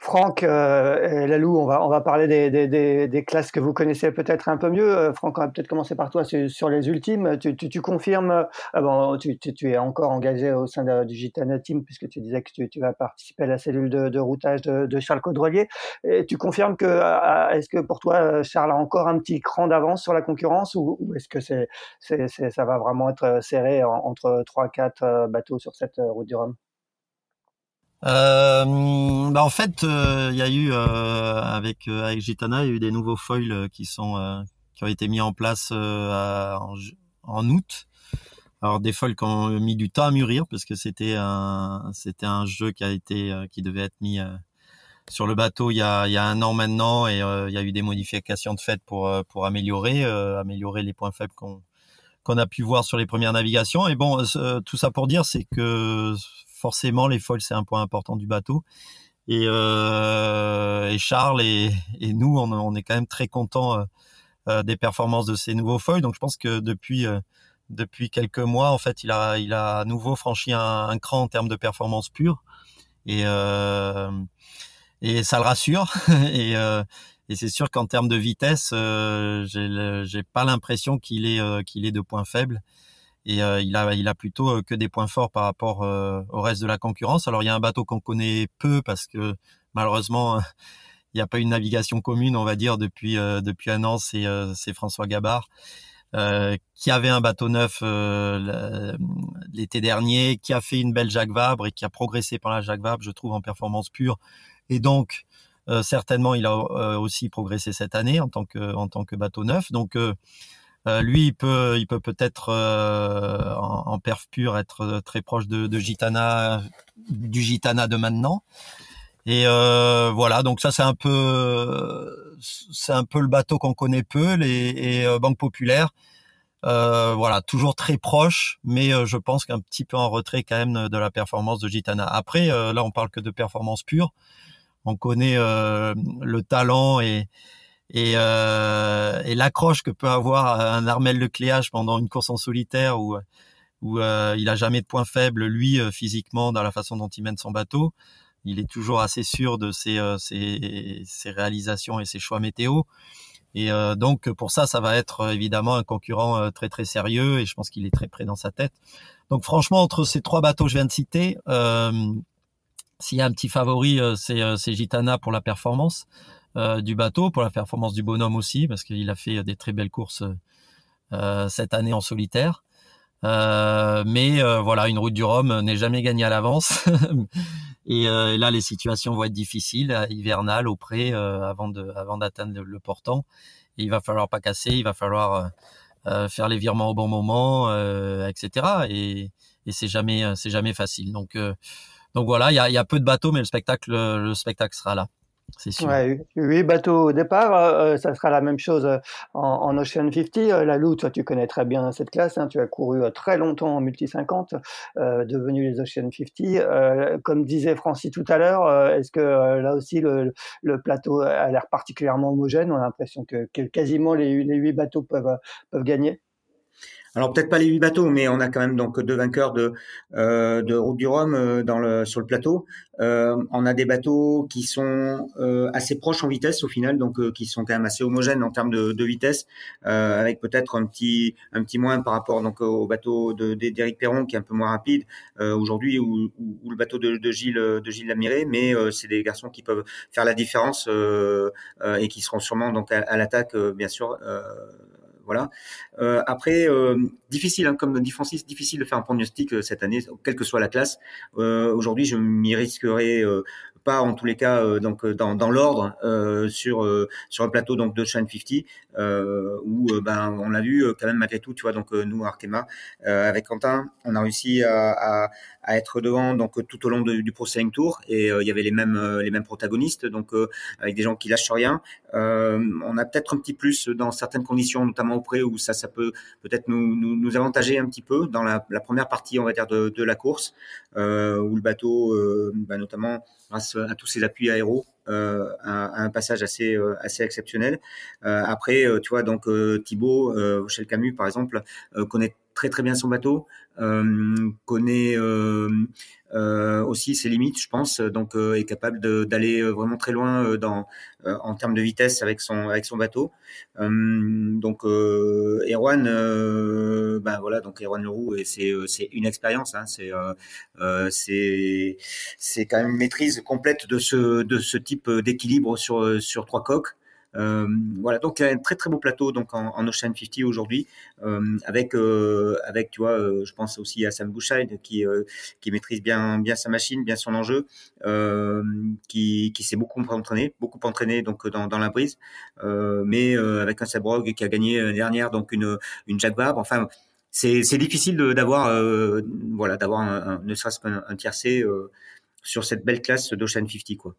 Speaker 1: Franck euh, Lalou, on va, on va parler des, des, classes que vous connaissez peut-être un peu mieux. Euh, Franck, on va peut-être commencer par toi sur, les ultimes. Tu, tu, confirmes, euh, bon, tu, tu, es encore engagé au sein de, du Gitana Team puisque tu disais que tu, vas participer à la cellule de, routage de, Charles Caudrelier. Et tu confirmes que, est-ce que pour toi, Charles a encore un petit cran d'avance sur la concurrence ou, ou est-ce que c'est, c'est, ça va vraiment être serré entre 3-4 bateaux sur cette route du Rhum?
Speaker 3: Euh, bah en fait, euh, il y a eu euh, avec avec Gitana, il y a eu des nouveaux foils qui sont qui ont été mis en place en, en, août. Alors des foils qui ont mis du temps à mûrir parce que c'était un c'était un jeu qui a été qui devait être mis sur le bateau il y a il y a un an maintenant et il y a eu des modifications de fait pour pour améliorer améliorer les points faibles qu'on qu'on a pu voir sur les premières navigations. Et bon, tout ça pour dire, c'est que forcément, les foils, c'est un point important du bateau. Et, euh, Charles et, nous, on, est quand même très contents euh, euh, des performances de ces nouveaux foils. Donc, je pense que depuis depuis quelques mois, en fait, il a il a à nouveau franchi un, cran en termes de performance pure. Et et ça le rassure. [laughs] et et c'est sûr qu'en termes de vitesse, euh, j'ai pas l'impression qu'il est qu'il est de points faibles et euh, il a il a plutôt euh, que des points forts par rapport euh, au reste de la concurrence. Alors il y a un bateau qu'on connaît peu parce que malheureusement [laughs] il n'y a pas une navigation commune, on va dire depuis depuis un an, c'est c'est François Gabard. Euh, qui avait un bateau neuf l'été dernier, qui a fait une belle Jacques Vabre et qui a progressé par la Jacques Vabre, je trouve, en performance pure. Et donc, certainement, il a aussi progressé cette année en tant que en tant que bateau neuf. Donc, euh, lui, il peut, il peut peut-être euh, en, en, perf pur être euh, très proche de, de Gitana, du Gitana de maintenant. Et euh, voilà, donc ça c'est un peu, c'est un peu le bateau qu'on connaît peu, les et, Banque Populaire. voilà, toujours très proche, mais je pense qu'un petit peu en retrait quand même de la performance de Gitana. Après, là on parle que de performance pure. On connaît le talent et et, euh, et l'accroche que peut avoir un Armel Lecléage pendant une course en solitaire où où euh, il a jamais de point faible lui euh, physiquement dans la façon dont il mène son bateau. Il est toujours assez sûr de ses, euh, ses, ses réalisations et ses choix météo. Et donc pour ça, ça va être évidemment un concurrent très très sérieux et je pense qu'il est très près dans sa tête. Donc franchement, entre ces trois bateaux que je viens de citer, s'il y a un petit favori, c'est Gitana pour la performance. Euh, du bateau, pour la performance du bonhomme aussi, parce qu'il a fait des très belles courses euh, cette année en solitaire. Euh, mais voilà, une route du Rhum n'est jamais gagnée à l'avance. [laughs] et, là, les situations vont être difficiles, hivernales, au près, avant de, avant d'atteindre le, portant. Et il va falloir pas casser, il va falloir faire les virements au bon moment, etc. Et, et c'est jamais, c'est jamais facile. Donc, donc voilà, il y a, y a peu de bateaux, mais le spectacle, le spectacle sera là sûr.
Speaker 1: Ouais, 8 bateaux au départ, euh, euh, ça sera la même chose euh, en, Ocean 50. la Lou, toi, tu connais très bien cette classe, hein, tu as couru très longtemps en multi 50, devenu les Ocean 50. comme disait Francis tout à l'heure, est-ce que là aussi le, plateau a l'air particulièrement homogène? On a l'impression que, que, quasiment les, les 8 bateaux peuvent, peuvent gagner
Speaker 4: alors peut-être pas les huit bateaux, mais on a quand même donc deux vainqueurs de euh, de Route du Rhum euh, dans le sur le plateau. Euh, on a des bateaux qui sont euh, assez proches en vitesse au final, donc euh, qui sont quand même assez homogènes en termes de, de vitesse, avec peut-être un petit un petit moins par rapport donc au bateau de d'Éric Perron qui est un peu moins rapide aujourd'hui ou, ou, le bateau de, de Gilles de Gilles Lamiré, mais c'est des garçons qui peuvent faire la différence et qui seront sûrement donc à, à l'attaque bien sûr voilà. Euh, après, euh, difficile, hein, comme dit Francis, difficile de faire un pronostic euh, cette année, quelle que soit la classe. Aujourd'hui, je m'y risquerais pas en tous les cas donc dans, l'ordre sur sur un plateau donc de Chain 50 où ben on l'a vu quand même malgré tout tu vois donc nous Arkema avec Quentin on a réussi à, à, être devant donc tout au long du Pro Tour. Et il y avait les mêmes les mêmes protagonistes. Donc avec des gens qui lâchent rien. On a peut-être un petit plus dans certaines conditions notamment au pré où ça ça peut peut-être nous, nous, nous avantager un petit peu dans la, la première partie on va dire de, de la course où le bateau ben, notamment grâce à tous ces appuis aéros, euh, un, un, passage assez euh, assez exceptionnel. Euh, après, tu vois, donc Thibaut chez le Camus, par exemple, connaît très très bien son bateau, connaît euh, aussi ses limites, je pense, donc euh, est capable d'aller vraiment très loin dans en termes de vitesse avec son avec son bateau. donc Erwan, ben voilà, donc Erwan Leroux, et c'est c'est une expérience, hein, c'est c'est c'est quand même maîtrise complète de ce de ce type d'équilibre sur sur trois coques. Euh, voilà, donc un très très beau plateau donc en, en Ocean 50 aujourd'hui, euh, avec euh, avec tu vois, euh, je pense aussi à Sam Bouchard qui euh, qui maîtrise bien bien sa machine, bien son enjeu, qui qui s'est beaucoup entraîné, beaucoup entraîné donc dans dans la brise, mais avec un Sabrog qui a gagné dernière donc une une Jack Vabre, enfin c'est c'est difficile d'avoir voilà d'avoir ne serait-ce qu'un un tiercé sur cette belle classe d'Ocean 50 quoi.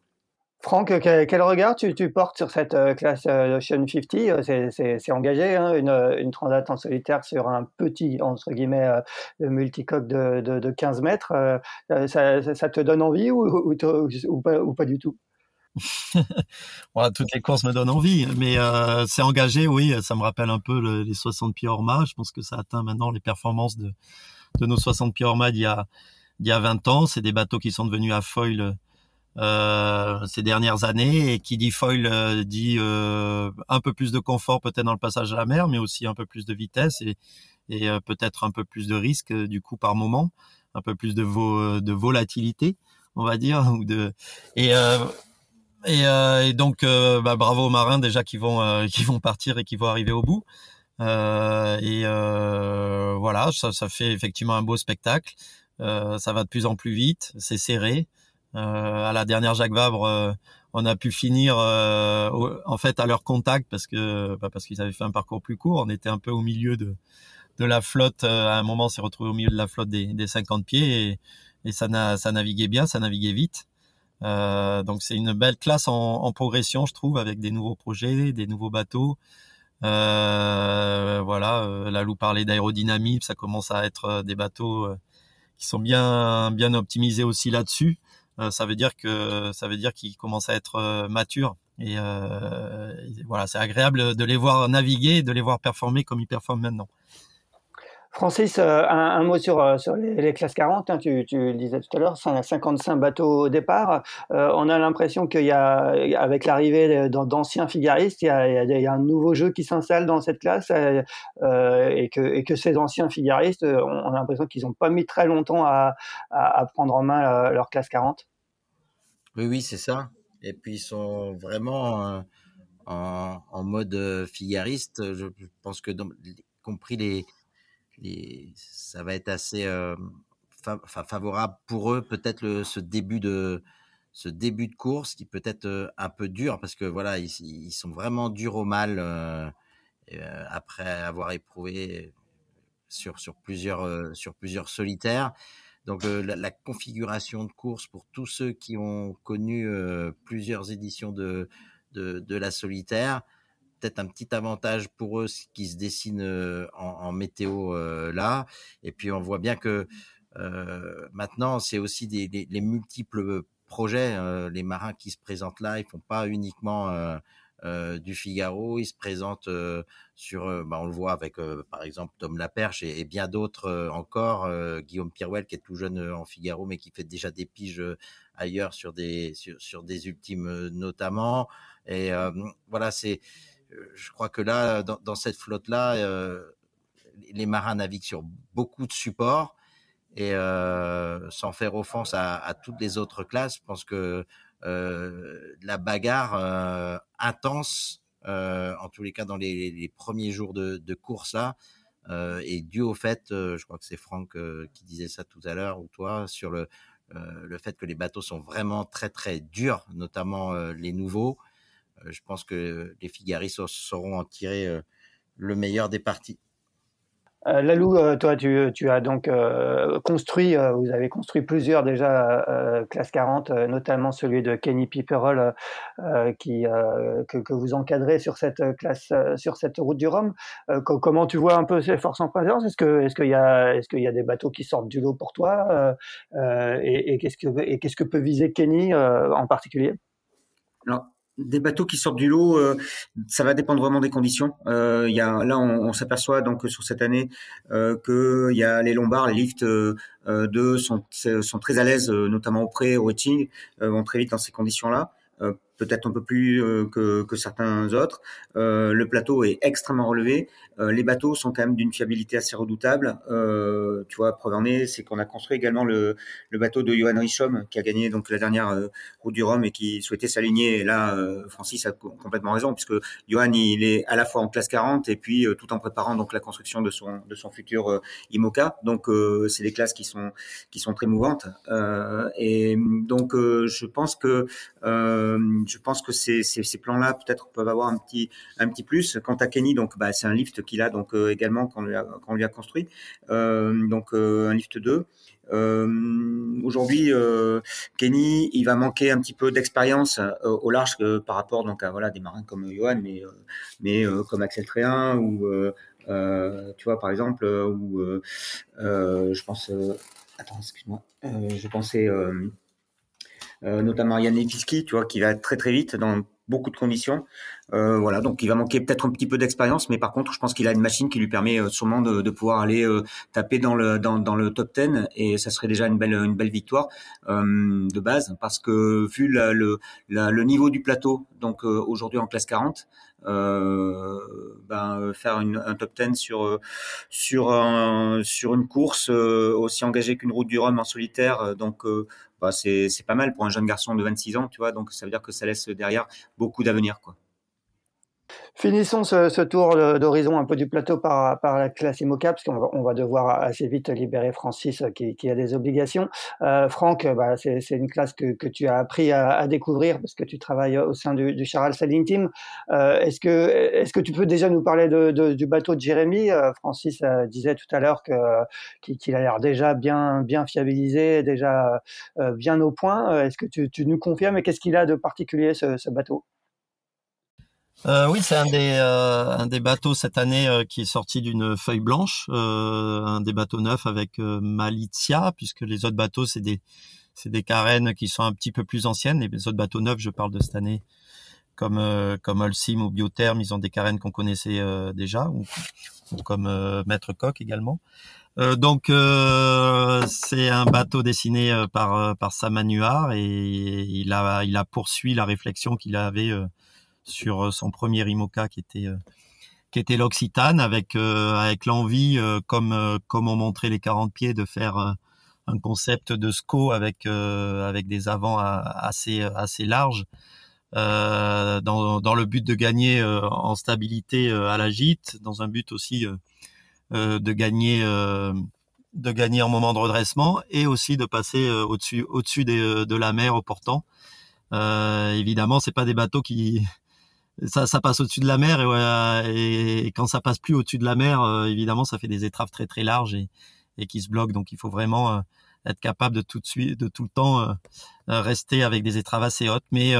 Speaker 1: Franck, quel, regard tu, portes sur cette euh, classe euh, Ocean 50 euh, C'est engagé, hein, une, une, transat en solitaire sur un petit, entre guillemets, multicoque de, de, 15 mètres. Ça, te donne envie ou, pas, du tout? [laughs]
Speaker 3: Toutes les courses me donnent envie, mais c'est engagé, oui, ça me rappelle un peu les 60 pieds hors mât. Je pense que ça atteint maintenant les performances de, nos 60 pieds hors mât d'il y a, il y a 20 ans. C'est des bateaux qui sont devenus à foil ces dernières années. Et qui dit foil euh, dit euh, un peu plus de confort peut-être dans le passage à la mer, mais aussi un peu plus de vitesse et, et peut-être un peu plus de risque du coup par moment, un peu plus de, vo de volatilité, on va dire. [laughs] Ou de et et, et, donc, bah, bravo aux marins déjà qui vont qui vont partir et qui vont arriver au bout. et voilà, ça, ça fait effectivement un beau spectacle. ça va de plus en plus vite, c'est serré. Euh, à la dernière Jacques Vabre, euh, on a pu finir euh, en fait à leur contact parce que bah, parce qu'ils avaient fait un parcours plus court. On était un peu au milieu de de la flotte. à un moment, on s'est retrouvé au milieu de la flotte des, des 50 pieds et, et ça, ça naviguait bien, ça naviguait vite. Euh, donc c'est une belle classe en, en, progression, je trouve, avec des nouveaux projets, des nouveaux bateaux. Euh, voilà, là où parlait d'aérodynamie, ça commence à être des bateaux qui sont bien bien optimisés aussi là-dessus. Euh, ça veut dire que ça veut dire qu'ils commencent à être euh, matures. Et, euh, voilà, c'est agréable de les voir naviguer, de les voir performer comme ils performent maintenant.
Speaker 1: Francis, un, mot sur, sur les, classes 40. Hein, tu, le disais tout à l'heure, 55 bateaux au départ. on a l'impression qu'il y a, avec l'arrivée d'anciens figaristes, il y, a, un nouveau jeu qui s'installe dans cette classe et, que, ces anciens figaristes, on, a l'impression qu'ils n'ont pas mis très longtemps à, prendre en main leur classe 40.
Speaker 2: Oui, oui, c'est ça. Et puis ils sont vraiment euh, en, mode euh, figariste. Je pense que, y compris les, ça va être assez euh, fa favorable pour eux. Peut-être ce début de ce début de course qui peut être euh, un peu dur parce que voilà, ils, sont vraiment durs au mal euh, après avoir éprouvé sur sur plusieurs sur plusieurs solitaires. Donc la, configuration de course pour tous ceux qui ont connu plusieurs éditions de, de, la solitaire, peut-être un petit avantage pour eux qui se dessine en, météo là. Et puis on voit bien que maintenant c'est aussi des, les multiples projets, les marins qui se présentent là, ils font pas uniquement du Figaro. Il se présente euh, sur, bah, on le voit avec par exemple Tom Laperche et, bien d'autres encore. Guillaume Pirouel qui est tout jeune en Figaro mais qui fait déjà des piges ailleurs sur des sur des ultimes notamment. Et voilà, c'est, je crois que là dans, cette flotte là, les marins naviguent sur beaucoup de supports et euh, sans faire offense à, toutes les autres classes, je pense que euh, la bagarre euh, intense, euh, en tous les cas dans les, les premiers jours de, de course là, est due au fait, je crois que c'est Franck qui disait ça tout à l'heure ou toi sur le le fait que les bateaux sont vraiment très très durs, notamment les nouveaux. Je pense que les Figaris sauront en tirer le meilleur des parties.
Speaker 1: Euh, Lalou, euh, toi, tu, tu, as donc euh, construit, vous avez construit plusieurs déjà classe 40, notamment celui de Kenny Piperol qui, que, que, vous encadrez sur cette classe, sur cette route du Rhum. comment tu vois un peu ces forces en présence? Est-ce que est-ce qu'il y a est-ce qu'il y a des bateaux qui sortent du lot pour toi Et, et qu'est-ce que et qu'est-ce que peut viser Kenny en particulier?
Speaker 4: Des bateaux qui sortent du lot, euh, ça va dépendre vraiment des conditions. Euh, y a, là, on, s'aperçoit donc sur cette année euh, que y a les lombards, les lifts euh, 2 sont, sont très à l'aise, notamment au pré, au wetting, vont très vite dans ces conditions-là peut-être un peu plus euh, que, que, certains autres. Euh, le plateau est extrêmement relevé. Euh, les bateaux sont quand même d'une fiabilité assez redoutable. Euh, tu vois, preuve en est, c'est qu'on a construit également le, le, bateau de Johan Richom qui a gagné donc la dernière euh, route du Rhum et qui souhaitait s'aligner. Et là, Francis a complètement raison puisque Johan il est à la fois en classe 40 et puis tout en préparant donc la construction de son de son futur IMOCA. Donc c'est des classes qui sont qui sont très mouvantes. et donc je pense que je pense que ces, plans-là peut-être peuvent avoir un petit plus. Quant à Kenny, donc bah, c'est un lift qu'il a donc euh, également qu'on lui a construit, euh, donc euh, un lift 2. Euh, Aujourd'hui, Kenny, il va manquer un petit peu d'expérience au large par rapport donc à voilà des marins comme Johan, mais mais comme Axel Tréhin ou tu vois par exemple ou je pense attends excuse-moi je pensais notamment Yannick Fiski, tu vois, qui va très très vite dans beaucoup de conditions. Euh, voilà, donc il va manquer peut-être un petit peu d'expérience, mais par contre, je pense qu'il a une machine qui lui permet euh, sûrement de, de, pouvoir aller euh, taper dans le dans, dans, le top 10 et ça serait déjà une belle une belle victoire euh, de base parce que vu la, le la, le niveau du plateau, donc aujourd'hui en classe 40, ben, faire une, un top 10 sur sur un, sur une course aussi engagée qu'une route du Rhum en solitaire, donc bah, c'est pas mal pour un jeune garçon de 26 ans, tu vois. Donc ça veut dire que ça laisse derrière beaucoup d'avenir, quoi.
Speaker 1: Finissons ce, tour d'horizon un peu du plateau par, la classe IMOCA, parce qu'on va, on va devoir assez vite libérer Francis qui, qui a des obligations. Euh, Franck, bah, c'est une classe que, tu as appris à, découvrir parce que tu travailles au sein du, du Charal Team. Euh, Est-ce que, tu peux déjà nous parler du bateau de Jérémy? Euh, Francis euh, disait tout à l'heure qu'il a l'air déjà bien, bien fiabilisé, déjà euh, bien au point. Est-ce que tu, nous confirmes et qu'est-ce qu'il a de particulier ce bateau?
Speaker 3: Euh, oui, c'est un des euh, un des bateaux cette année euh, qui est sorti d'une feuille blanche, euh, un des bateaux neufs avec Malizia, puisque les autres bateaux c'est des c'est des carènes qui sont un petit peu plus anciennes. Les autres bateaux neufs, je parle de cette année, comme comme Holcim ou Biotherm, ils ont des carènes qu'on connaissait déjà, ou, comme Maître Coq également. donc c'est un bateau dessiné par par Samanuar et il a il a poursuivi la réflexion qu'il avait sur euh, son premier IMOCA qui était euh, qui était l'Occitane avec euh, avec l'envie comme comme ont montré les 40 pieds de faire un concept de SCO avec avec des avants assez assez larges dans dans le but de gagner en stabilité à la gîte dans un but aussi de gagner de gagner en moment de redressement et aussi de passer au-dessus au-dessus de la mer au portant. Euh, évidemment, c'est pas des bateaux qui ça, ça passe au-dessus de la mer et, et, quand ça passe plus au-dessus de la mer, euh, évidemment, ça fait des étraves très très larges et, et qui se bloquent. Donc, il faut vraiment euh, être capable de tout de suite, de tout le temps euh, rester avec des étraves assez hautes. Mais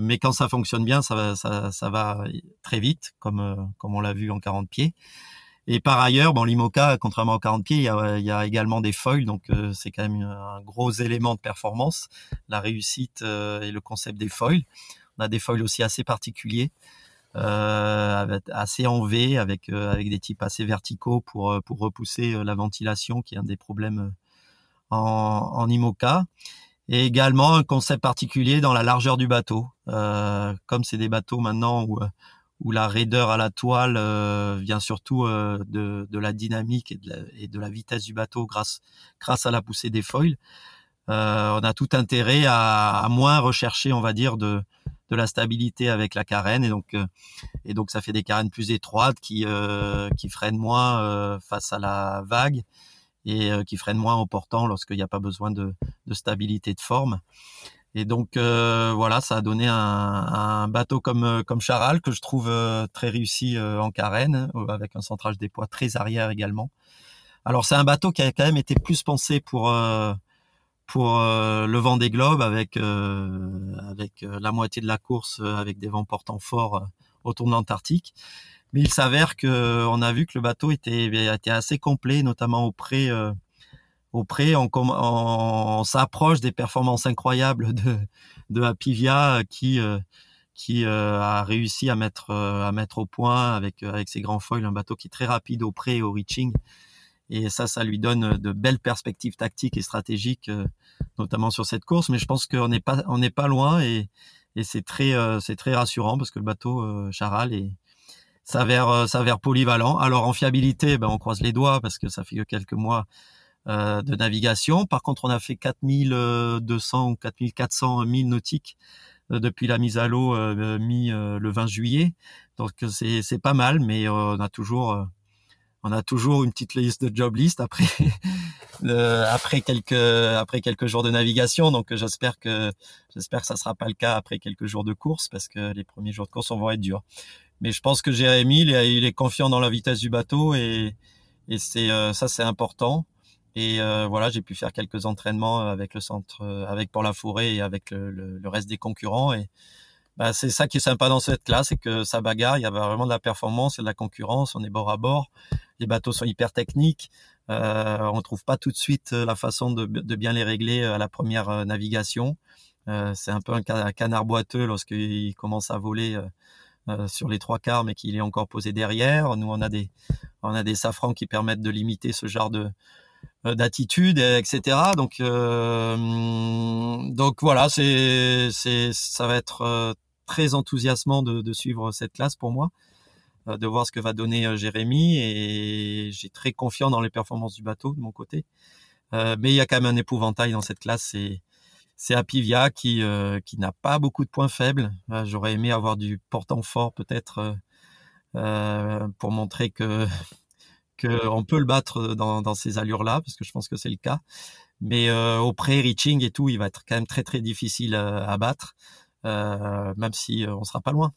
Speaker 3: mais quand ça fonctionne bien, ça va ça, ça va très vite, comme comme on l'a vu en 40 pieds. Et par ailleurs, bon, l'IMOCA, contrairement aux 40 pieds, il y a, il y a également des foils, donc c'est quand même un gros élément de performance, la réussite et le concept des foils. On a des foils aussi assez particuliers, euh, assez en V, avec euh, avec des types assez verticaux pour euh, pour repousser la ventilation, qui est un des problèmes en, en IMOCA. Et également un concept particulier dans la largeur du bateau. comme c'est des bateaux maintenant où où la raideur à la toile vient surtout de, de, la dynamique et de la, et de la, vitesse du bateau grâce grâce à la poussée des foils. on a tout intérêt à, à, moins rechercher, on va dire, de de la stabilité avec la carène et donc euh, et donc ça fait des carènes plus étroites qui euh, qui freinent moins euh, face à la vague et qui freine moins en portant lorsqu'il n'y a pas besoin de, de, stabilité de forme. Et donc voilà, ça a donné un, un, bateau comme comme Charal que je trouve très réussi en carène, avec un centrage des poids très arrière également. Alors c'est un bateau qui a quand même été plus pensé pour pour euh, le vent des globes avec euh, avec euh, la moitié de la course avec des vents portants forts autour de l'Antarctique. Mais il s'avère que on a vu que le bateau était était assez complet, notamment au pré au pré, on, on, s'approche des performances incroyables de de Apivia qui qui a réussi à mettre à mettre au point avec avec ses grands foils un bateau qui est très rapide au pré et au reaching et ça, ça lui donne de belles perspectives tactiques et stratégiques, euh, notamment sur cette course. Mais je pense qu'on n'est pas, on n'est pas loin et, et c'est très, euh, c'est très rassurant parce que le bateau euh, Charal est s'avère, s'avère polyvalent. Alors en fiabilité, ben, on croise les doigts parce que ça fait que quelques mois de navigation. Par contre, on a fait 4200 ou 4400 milles nautiques depuis la mise à l'eau mi le 20 juillet. Donc c'est, c'est pas mal, mais on a toujours on a toujours une petite liste de job list après [laughs] après quelques après quelques jours de navigation. Donc j'espère que j'espère que ça sera pas le cas après quelques jours de course parce que les premiers jours de course vont être durs mais je pense que Jérémy il est, il est confiant dans la vitesse du bateau et et c'est euh, ça c'est important. Et euh, voilà j'ai pu faire quelques entraînements avec le centre avec pour la forêt et avec le, le reste des concurrents et bah, c'est ça qui est sympa dans cette classe, c'est que ça bagarre, il y a vraiment de la performance et de la concurrence, on est bord à bord, les bateaux sont hyper techniques, euh, on trouve pas tout de suite euh, la façon de, de bien les régler euh, à la première euh, navigation. Euh, c'est un peu un canard boiteux lorsqu'il commence à voler euh, sur les trois quarts, mais qu'il est encore posé derrière. Nous, on a des, on a des safrans qui permettent de limiter ce genre de, d'attitude, etc. Donc, euh, donc voilà, c'est, c'est, ça va être très enthousiasmant de, suivre cette classe pour moi, euh, de voir ce que va donner euh, Jérémy et j'ai très confiant dans les performances du bateau de mon côté. Euh, mais il y a quand même un épouvantail dans cette classe, c'est Apivia qui euh, n'a pas beaucoup de points faibles. J'aurais aimé avoir du portant fort peut-être euh, pour montrer que [laughs] qu'on peut le battre dans, ces allures-là, parce que je pense que c'est le cas. Mais au pré-reaching et tout, il va être quand même très très difficile à battre. Euh, même si euh, on sera pas loin.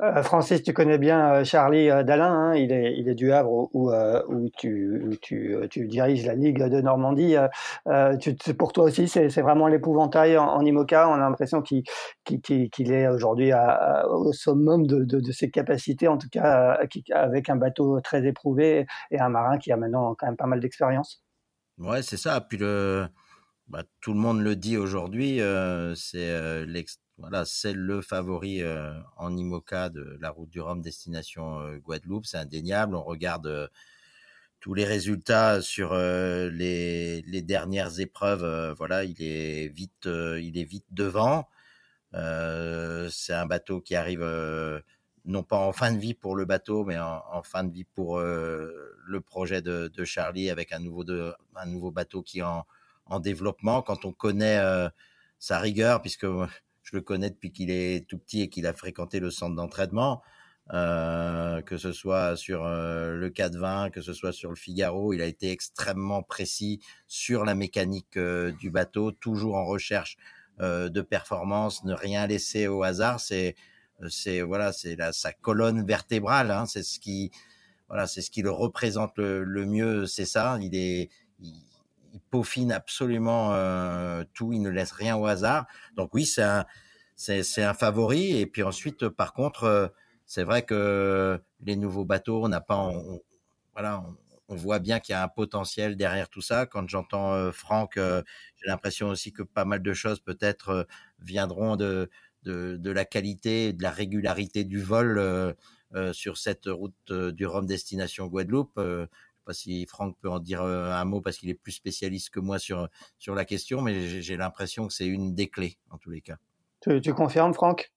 Speaker 1: Euh, Francis, tu connais bien Charlie Dalin, hein, il, est, il est du Havre où, où, tu, tu, tu, diriges la Ligue de Normandie. Tu, pour toi aussi, c'est vraiment l'épouvantail en, en, IMOCA. On a l'impression qu'il qu'il est aujourd'hui au summum de, de, de, ses capacités, en tout cas avec un bateau très éprouvé et un marin qui a maintenant quand même pas mal d'expérience.
Speaker 2: Ouais, c'est ça. Puis le, bah, tout le monde le dit aujourd'hui, euh, c'est euh, c'est le favori euh, en IMOCA de la route du Rhum destination Guadeloupe, c'est indéniable. On regarde tous les résultats sur les, dernières épreuves. voilà, il est vite, il est vite devant. c'est un bateau qui arrive non pas en fin de vie pour le bateau, mais en, fin de vie pour le projet de, Charlie avec un nouveau bateau qui en en développement quand on connaît euh, sa rigueur, puisque je le connais depuis qu'il est tout petit et qu'il a fréquenté le centre d'entraînement. Euh, que ce soit sur euh, le 420, que ce soit sur le Figaro, il a été extrêmement précis sur la mécanique euh, du bateau, toujours en recherche euh, de performance, ne rien laisser au hasard. C'est, c'est voilà, c'est sa colonne vertébrale. Hein, c'est ce qui, voilà, c'est ce qui le représente le, le mieux. C'est ça. Il est, il peaufine absolument euh, tout, il ne laisse rien au hasard. Donc oui, c'est un, favori. Et puis ensuite, par contre, euh, c'est vrai que les nouveaux bateaux, on n'a pas, on, voilà, on, voit bien qu'il y a un potentiel derrière tout ça. Quand j'entends euh, Franck, j'ai l'impression aussi que pas mal de choses peut-être viendront de, de, la qualité, de la régularité du vol. Sur cette route du Rhum destination Guadeloupe pas si Franck peut en dire euh, un mot parce qu'il est plus spécialiste que moi sur, sur la question, mais j'ai l'impression que c'est une des clés en tous les cas.
Speaker 1: Tu, tu confirmes, Franck?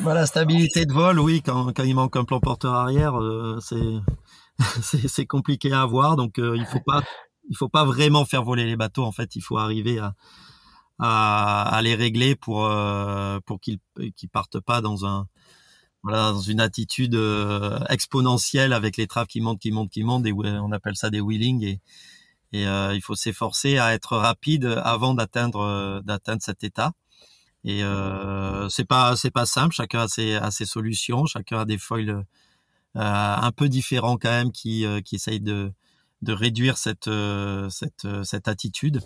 Speaker 3: Voilà, la stabilité de vol, oui, quand, quand il manque un plan porteur arrière, euh, [laughs] c'est compliqué à avoir. Donc, euh, il faut pas il faut pas vraiment faire voler les bateaux. En fait, il faut arriver à, à, à les régler pour euh, pour qu'ils qu'ils partent pas dans un voilà, dans une attitude exponentielle avec les traves qui montent, qui montent, qui montent. Et on appelle ça des wheeling. Et, et il faut s'efforcer à être rapide avant d'atteindre d'atteindre cet état. Et euh, c'est pas c'est pas simple. Chacun a ses, a ses solutions. Chacun a des foils un peu différents quand même qui qui essayent de de réduire cette cette cette attitude.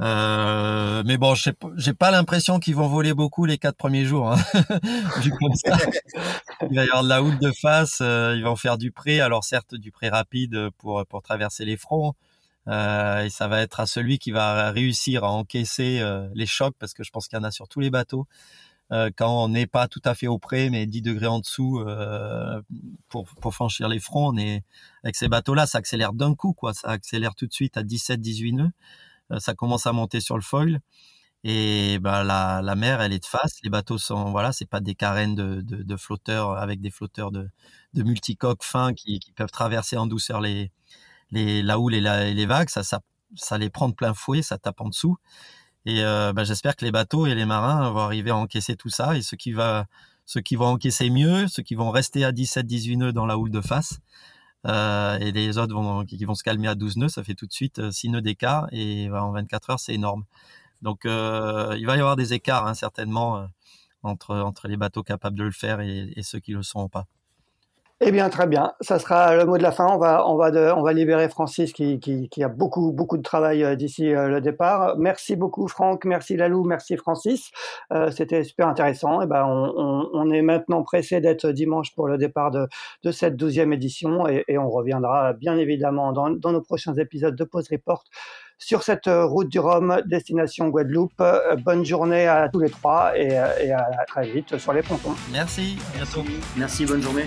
Speaker 3: Euh, mais bon, j'ai pas l'impression qu'ils vont voler beaucoup les quatre premiers jours. Hein. [laughs] Comme il va y avoir de la houle de face. Euh, ils vont faire du pré. Alors certes, du pré rapide pour pour traverser les fronts. Euh, et ça va être à celui qui va réussir à encaisser euh, les chocs, parce que je pense qu'il y en a sur tous les bateaux. Euh, quand on n'est pas tout à fait au pré, mais 10 degrés en dessous pour, pour franchir les fronts, on est avec ces bateaux-là, ça accélère d'un coup, quoi. Ça accélère tout de suite à 17-18 nœuds. Euh, ça commence à monter sur le foil. Et bah, la, la mer, elle est de face. Les bateaux sont, voilà, c'est pas des carènes de, de, de, flotteurs avec des flotteurs de, de multicoques fins qui, qui, peuvent traverser en douceur les, les, la houle et, la, les vagues. Ça, ça, ça les prend de plein fouet, ça tape en dessous. Et bah, j'espère que les bateaux et les marins vont arriver à encaisser tout ça. Et ceux qui, va, ceux qui vont encaisser mieux, ceux qui vont rester à 17-18 nœuds dans la houle de face, euh, et les autres vont, qui vont se calmer à 12 nœuds, ça fait tout de suite 6 euh, nœuds d'écart et en 24 heures, c'est énorme. Donc euh, il va y avoir des écarts hein, certainement entre, entre les bateaux capables de le faire et, ceux qui le sont pas.
Speaker 1: Eh bien, très bien. Ça sera le mot de la fin. On va, on va, de, on va libérer Francis qui, qui, qui, a beaucoup, beaucoup de travail euh, d'ici euh, le départ. Merci beaucoup, Franck. Merci, Lalou. Merci, Francis. Euh, C'était super intéressant. Et eh ben, on, on, on est maintenant pressé d'être dimanche pour le départ de, de cette douzième édition et, et, on reviendra bien évidemment dans, dans nos prochains épisodes de Pause Report sur cette route du Rhum, destination Guadeloupe. Bonne journée à tous les trois et, et à très vite sur les pontons.
Speaker 3: Merci, à bientôt.
Speaker 4: Merci, bonne journée.